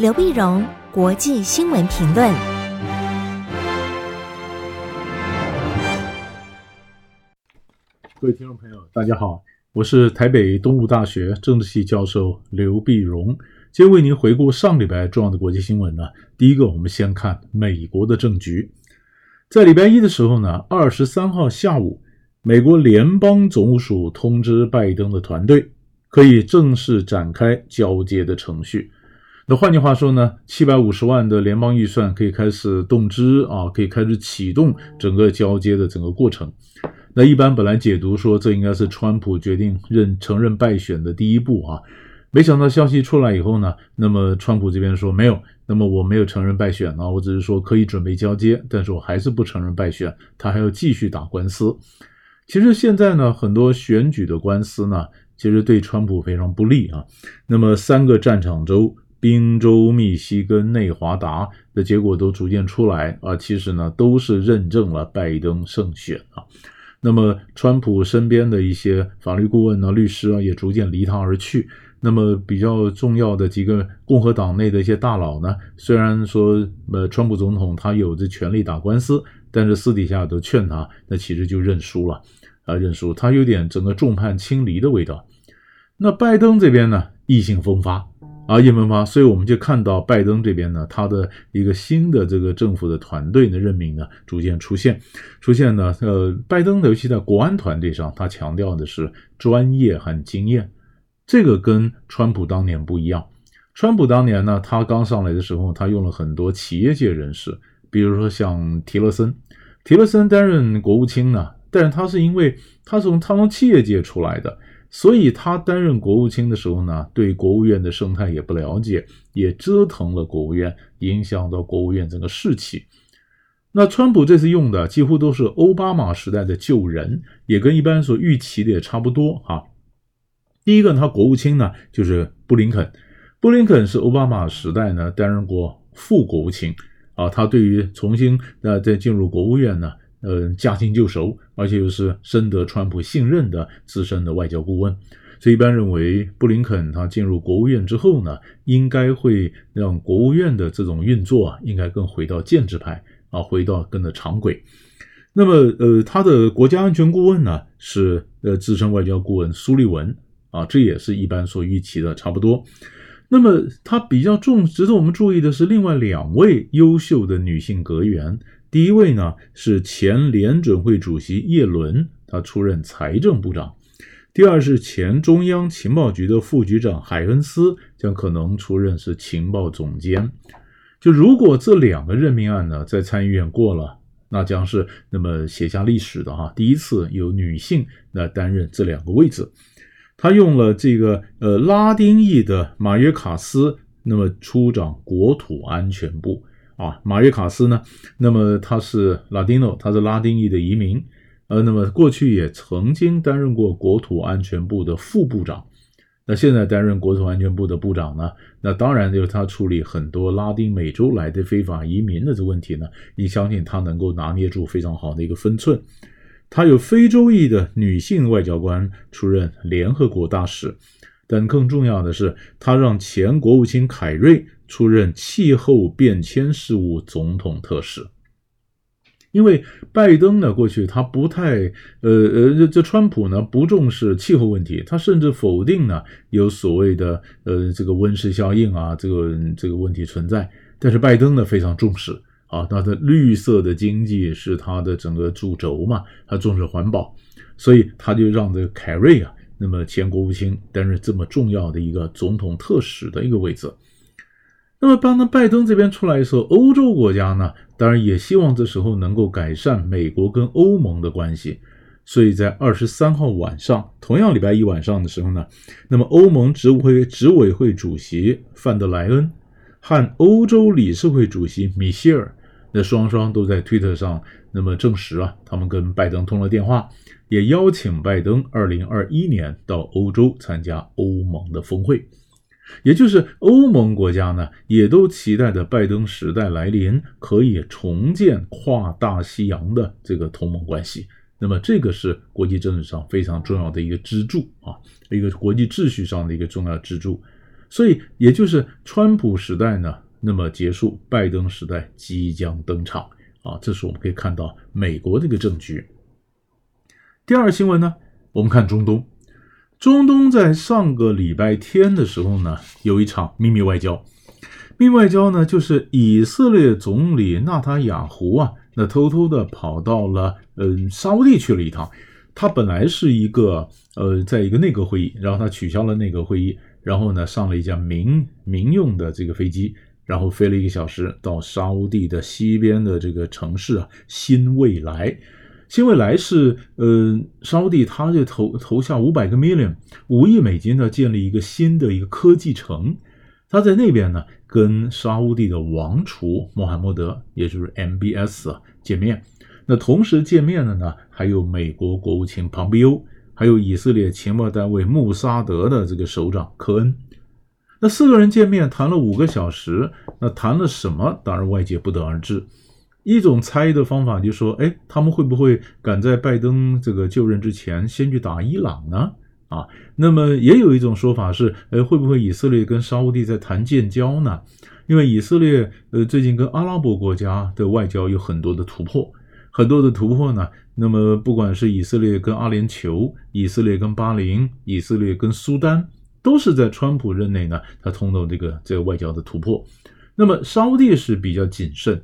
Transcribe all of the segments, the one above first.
刘碧荣，国际新闻评论。各位听众朋友，大家好，我是台北东吴大学政治系教授刘碧荣，今天为您回顾上礼拜重要的国际新闻呢。第一个，我们先看美国的政局，在礼拜一的时候呢，二十三号下午，美国联邦总务署通知拜登的团队。可以正式展开交接的程序。那换句话说呢，七百五十万的联邦预算可以开始动支啊，可以开始启动整个交接的整个过程。那一般本来解读说，这应该是川普决定认承认败选的第一步啊，没想到消息出来以后呢，那么川普这边说没有，那么我没有承认败选啊，我只是说可以准备交接，但是我还是不承认败选，他还要继续打官司。其实现在呢，很多选举的官司呢。其实对川普非常不利啊。那么三个战场州——宾州、密西根、内华达的结果都逐渐出来啊。其实呢，都是认证了拜登胜选啊。那么川普身边的一些法律顾问啊、律师啊，也逐渐离他而去。那么比较重要的几个共和党内的一些大佬呢，虽然说呃，川普总统他有这权利打官司，但是私底下都劝他，那其实就认输了啊，认输。他有点整个众叛亲离的味道。那拜登这边呢，意兴风发啊，意气风发，所以我们就看到拜登这边呢，他的一个新的这个政府的团队的任命呢，逐渐出现，出现呢，呃，拜登尤其在国安团队上，他强调的是专业和经验，这个跟川普当年不一样。川普当年呢，他刚上来的时候，他用了很多企业界人士，比如说像提勒森，提勒森担任国务卿呢，但是他是因为他从他从企业界出来的。所以他担任国务卿的时候呢，对国务院的生态也不了解，也折腾了国务院，影响到国务院整个士气。那川普这次用的几乎都是奥巴马时代的旧人，也跟一般所预期的也差不多哈。第一个，他国务卿呢就是布林肯，布林肯是奥巴马时代呢担任过副国务卿啊，他对于重新呃再进入国务院呢。呃，驾轻就熟，而且又是深得川普信任的资深的外交顾问，所以一般认为，布林肯他进入国务院之后呢，应该会让国务院的这种运作啊，应该更回到建制派啊，回到跟着常轨。那么，呃，他的国家安全顾问呢，是呃资深外交顾问苏利文啊，这也是一般所预期的差不多。那么，他比较重，值得我们注意的是，另外两位优秀的女性阁员。第一位呢是前联准会主席叶伦，他出任财政部长；第二是前中央情报局的副局长海恩斯，将可能出任是情报总监。就如果这两个任命案呢在参议院过了，那将是那么写下历史的哈，第一次有女性来担任这两个位置。他用了这个呃拉丁裔的马约卡斯，那么出掌国土安全部。啊，马约卡斯呢？那么他是拉丁诺，他是拉丁裔的移民，呃，那么过去也曾经担任过国土安全部的副部长，那现在担任国土安全部的部长呢？那当然就是他处理很多拉丁美洲来的非法移民的这问题呢，你相信他能够拿捏住非常好的一个分寸。他有非洲裔的女性外交官出任联合国大使，但更重要的是，他让前国务卿凯瑞。出任气候变迁事务总统特使，因为拜登呢，过去他不太呃呃，这川普呢不重视气候问题，他甚至否定呢有所谓的呃这个温室效应啊这个这个问题存在，但是拜登呢非常重视。啊，他的绿色的经济是他的整个主轴嘛，他重视环保，所以他就让这个凯瑞啊，那么前国务卿担任这么重要的一个总统特使的一个位置。那么，当拜登这边出来的时候，欧洲国家呢，当然也希望这时候能够改善美国跟欧盟的关系。所以在二十三号晚上，同样礼拜一晚上的时候呢，那么欧盟执委会执委会主席范德莱恩和欧洲理事会主席米歇尔，那双双都在推特上那么证实啊，他们跟拜登通了电话，也邀请拜登二零二一年到欧洲参加欧盟的峰会。也就是欧盟国家呢，也都期待着拜登时代来临，可以重建跨大西洋的这个同盟关系。那么，这个是国际政治上非常重要的一个支柱啊，一个国际秩序上的一个重要支柱。所以也就是川普时代呢，那么结束，拜登时代即将登场啊，这是我们可以看到美国的一个政局。第二新闻呢，我们看中东，中东在上个礼拜天的时候呢，有一场秘密外交。秘密外交呢，就是以色列总理纳塔雅胡啊，那偷偷的跑到了嗯沙乌地去了一趟。他本来是一个呃，在一个内阁会议，然后他取消了内阁会议，然后呢上了一架民民用的这个飞机，然后飞了一个小时到沙乌地的西边的这个城市啊新未来。新未来是呃沙乌地，他就投投下五百个 million 五亿美金呢，建立一个新的一个科技城。他在那边呢，跟沙乌地的王储穆罕默德，也就是 MBS 啊见面。那同时见面的呢，还有美国国务卿庞贝欧，还有以色列情报单位穆萨德的这个首长科恩。那四个人见面谈了五个小时，那谈了什么？当然外界不得而知。一种猜的方法就是说，哎，他们会不会赶在拜登这个就任之前先去打伊朗呢？啊，那么也有一种说法是，哎，会不会以色列跟沙乌地在谈建交呢？因为以色列呃最近跟阿拉伯国家的外交有很多的突破，很多的突破呢。那么不管是以色列跟阿联酋、以色列跟巴林、以色列跟苏丹，都是在川普任内呢，他通过这个这个外交的突破。那么沙乌地是比较谨慎。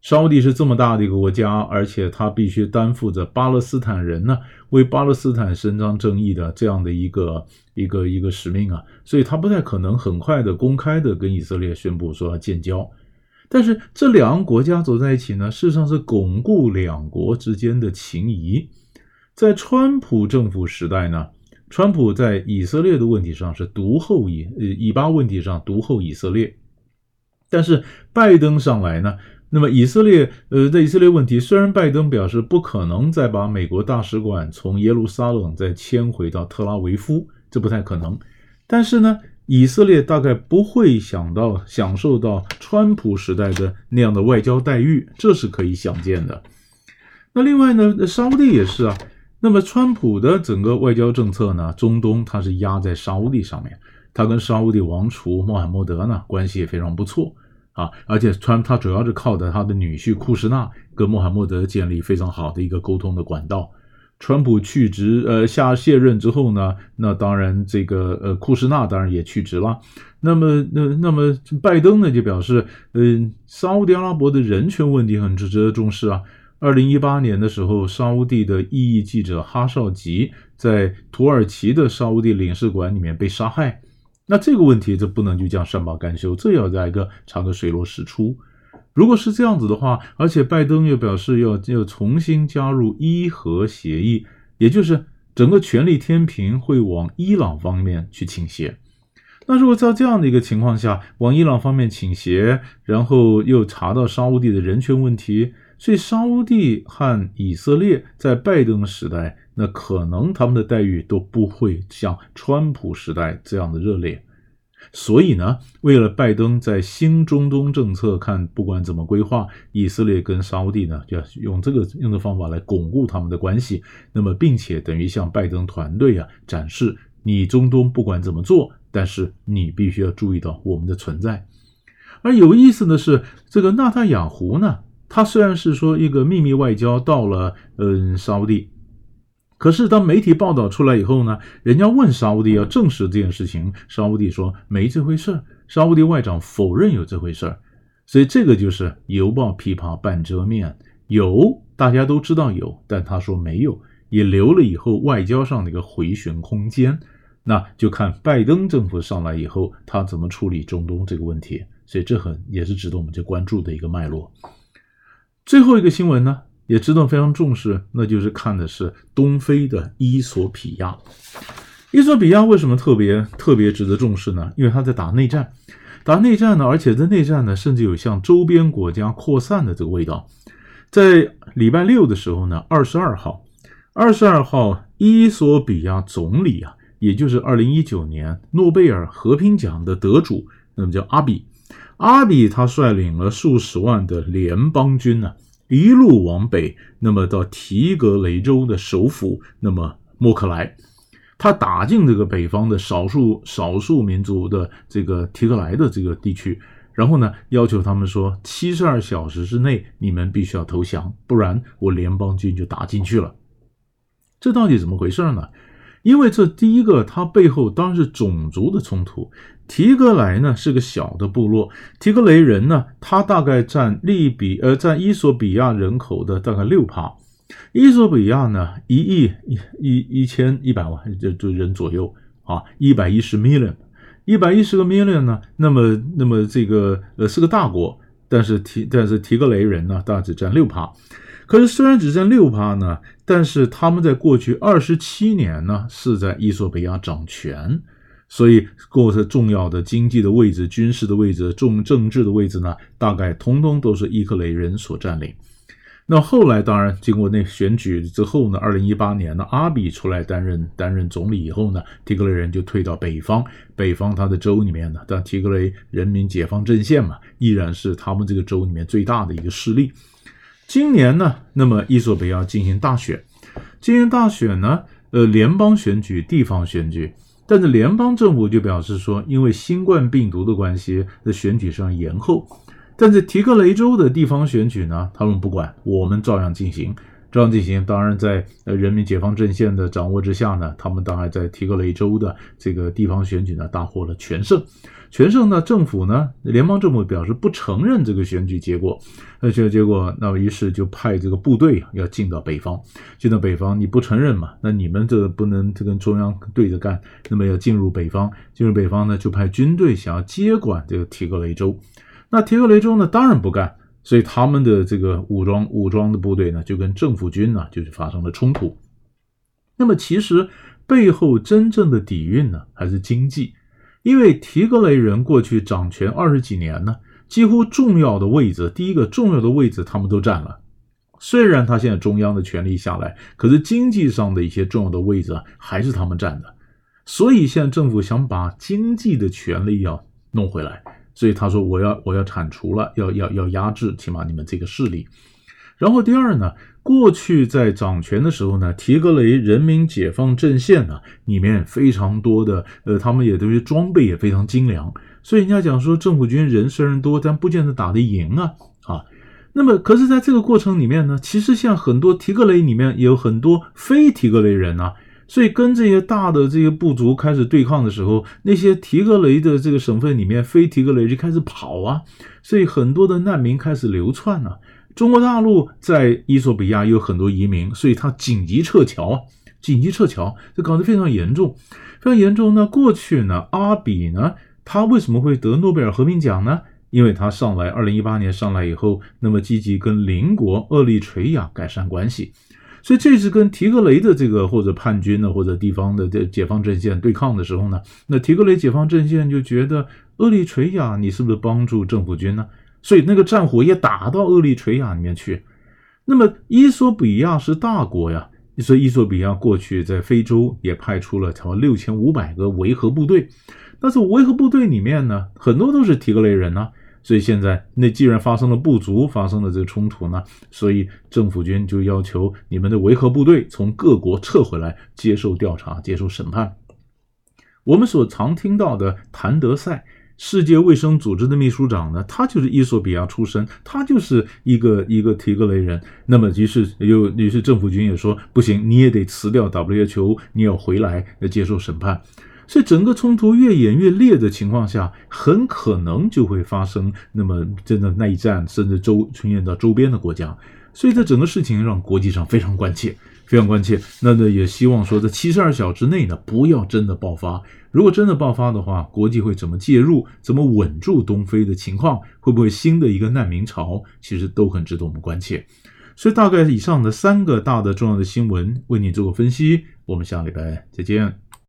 沙乌地是这么大的一个国家，而且他必须担负着巴勒斯坦人呢，为巴勒斯坦伸张正义的这样的一个一个一个使命啊，所以他不太可能很快的公开的跟以色列宣布说要建交。但是这两个国家走在一起呢，事实上是巩固两国之间的情谊。在川普政府时代呢，川普在以色列的问题上是独厚以呃以巴问题上独厚以色列，但是拜登上来呢。那么以色列，呃，在以色列问题，虽然拜登表示不可能再把美国大使馆从耶路撒冷再迁回到特拉维夫，这不太可能。但是呢，以色列大概不会想到享受到川普时代的那样的外交待遇，这是可以想见的。那另外呢，沙乌地也是啊。那么川普的整个外交政策呢，中东他是压在沙乌地上面，他跟沙乌地王储穆罕默德呢关系也非常不错。啊，而且川他主要是靠着他的女婿库什纳跟穆罕默德建立非常好的一个沟通的管道。川普去职呃下卸任之后呢，那当然这个呃库什纳当然也去职了。那么那那么拜登呢就表示，嗯、沙乌地阿拉伯的人权问题很值得重视啊。二零一八年的时候，沙乌地的异议记者哈绍吉在土耳其的沙乌地领事馆里面被杀害。那这个问题就不能就这样善罢甘休，这要在一个查个水落石出。如果是这样子的话，而且拜登又表示要要重新加入伊核协议，也就是整个权力天平会往伊朗方面去倾斜。那如果在这样的一个情况下，往伊朗方面倾斜，然后又查到沙乌地的人权问题，所以沙乌地和以色列在拜登时代。那可能他们的待遇都不会像川普时代这样的热烈，所以呢，为了拜登在新中东政策看，不管怎么规划，以色列跟沙乌地呢，就要用这个用的方法来巩固他们的关系。那么，并且等于向拜登团队啊展示，你中东不管怎么做，但是你必须要注意到我们的存在。而有意思的是，这个纳塔雅胡呢，他虽然是说一个秘密外交到了嗯沙乌地。可是，当媒体报道出来以后呢，人家问沙乌地要证实这件事情，沙乌地说没这回事。沙乌地外长否认有这回事，所以这个就是犹抱琵琶半遮面，有大家都知道有，但他说没有，也留了以后外交上的一个回旋空间。那就看拜登政府上来以后，他怎么处理中东这个问题。所以这很也是值得我们去关注的一个脉络。最后一个新闻呢？也值得非常重视，那就是看的是东非的伊索比亚。伊索比亚为什么特别特别值得重视呢？因为他在打内战，打内战呢，而且在内战呢，甚至有向周边国家扩散的这个味道。在礼拜六的时候呢，二十二号，二十二号，伊索比亚总理啊，也就是二零一九年诺贝尔和平奖的得主，那么叫阿比，阿比他率领了数十万的联邦军呢、一路往北，那么到提格雷州的首府，那么莫克莱，他打进这个北方的少数少数民族的这个提格莱的这个地区，然后呢，要求他们说，七十二小时之内你们必须要投降，不然我联邦军就打进去了。这到底怎么回事呢？因为这第一个，它背后当然是种族的冲突。提格莱呢是个小的部落，提格雷人呢，他大概占利比呃占伊索比亚人口的大概六趴。伊索比亚呢，一亿一一千一百万就就人左右啊，一百一十 million，一百一十个 million 呢，那么那么这个呃是个大国，但是提但是提格雷人呢，大致占六趴。可是虽然只占六趴呢，但是他们在过去二十七年呢是在伊索比亚掌权，所以过着重要的经济的位置、军事的位置、重政治的位置呢，大概通通都是伊克雷人所占领。那后来当然经过那选举之后呢，二零一八年呢，阿比出来担任担任总理以后呢，提格雷人就退到北方，北方他的州里面呢，但提格雷人民解放阵线嘛，依然是他们这个州里面最大的一个势力。今年呢，那么伊索比亚进行大选，进行大选呢，呃，联邦选举、地方选举，但是联邦政府就表示说，因为新冠病毒的关系，的选举上延后。但是提格雷州的地方选举呢，他们不管，我们照样进行，照样进行。当然，在呃人民解放阵线的掌握之下呢，他们当然在提格雷州的这个地方选举呢，大获了全胜。全胜呢，政府呢，联邦政府表示不承认这个选举结果，而且结果，那么于是就派这个部队要进到北方，进到北方，你不承认嘛？那你们这不能这跟中央对着干，那么要进入北方，进入北方呢，就派军队想要接管这个提格雷州，那提格雷州呢，当然不干，所以他们的这个武装武装的部队呢，就跟政府军呢，就是发生了冲突。那么其实背后真正的底蕴呢，还是经济。因为提格雷人过去掌权二十几年呢，几乎重要的位置，第一个重要的位置他们都占了。虽然他现在中央的权力下来，可是经济上的一些重要的位置啊，还是他们占的。所以现在政府想把经济的权力要弄回来，所以他说我要我要铲除了，要要要压制，起码你们这个势力。然后第二呢，过去在掌权的时候呢，提格雷人民解放阵线呢，里面非常多的，呃，他们也都是装备也非常精良，所以人家讲说政府军人虽然多，但不见得打得赢啊，啊，那么可是在这个过程里面呢，其实像很多提格雷里面有很多非提格雷人啊，所以跟这些大的这些部族开始对抗的时候，那些提格雷的这个省份里面非提格雷就开始跑啊，所以很多的难民开始流窜啊。中国大陆在伊索比亚有很多移民，所以他紧急撤侨啊，紧急撤侨，这搞得非常严重，非常严重。那过去呢，阿比呢，他为什么会得诺贝尔和平奖呢？因为他上来，二零一八年上来以后，那么积极跟邻国厄立垂亚改善关系，所以这次跟提格雷的这个或者叛军呢，或者地方的这解放阵线对抗的时候呢，那提格雷解放阵线就觉得厄立垂亚，你是不是帮助政府军呢？所以那个战火也打到厄立垂亚里面去。那么伊索比亚是大国呀，所以伊索比亚过去在非洲也派出了差不多六千五百个维和部队。但是维和部队里面呢，很多都是提格雷人呢。所以现在那既然发生了部族发生了这个冲突呢，所以政府军就要求你们的维和部队从各国撤回来，接受调查、接受审判。我们所常听到的谭德赛。世界卫生组织的秘书长呢，他就是伊索比亚出身，他就是一个一个提格雷人。那么于是又于是政府军也说不行，你也得辞掉 WHO，你要回来要接受审判。所以整个冲突越演越烈的情况下，很可能就会发生那么真的内战，甚至周传染到周边的国家。所以这整个事情让国际上非常关切。非常关切，那呢也希望说，在七十二小时内呢，不要真的爆发。如果真的爆发的话，国际会怎么介入？怎么稳住东非的情况？会不会新的一个难民潮？其实都很值得我们关切。所以，大概以上的三个大的重要的新闻，为你做个分析。我们下礼拜再见。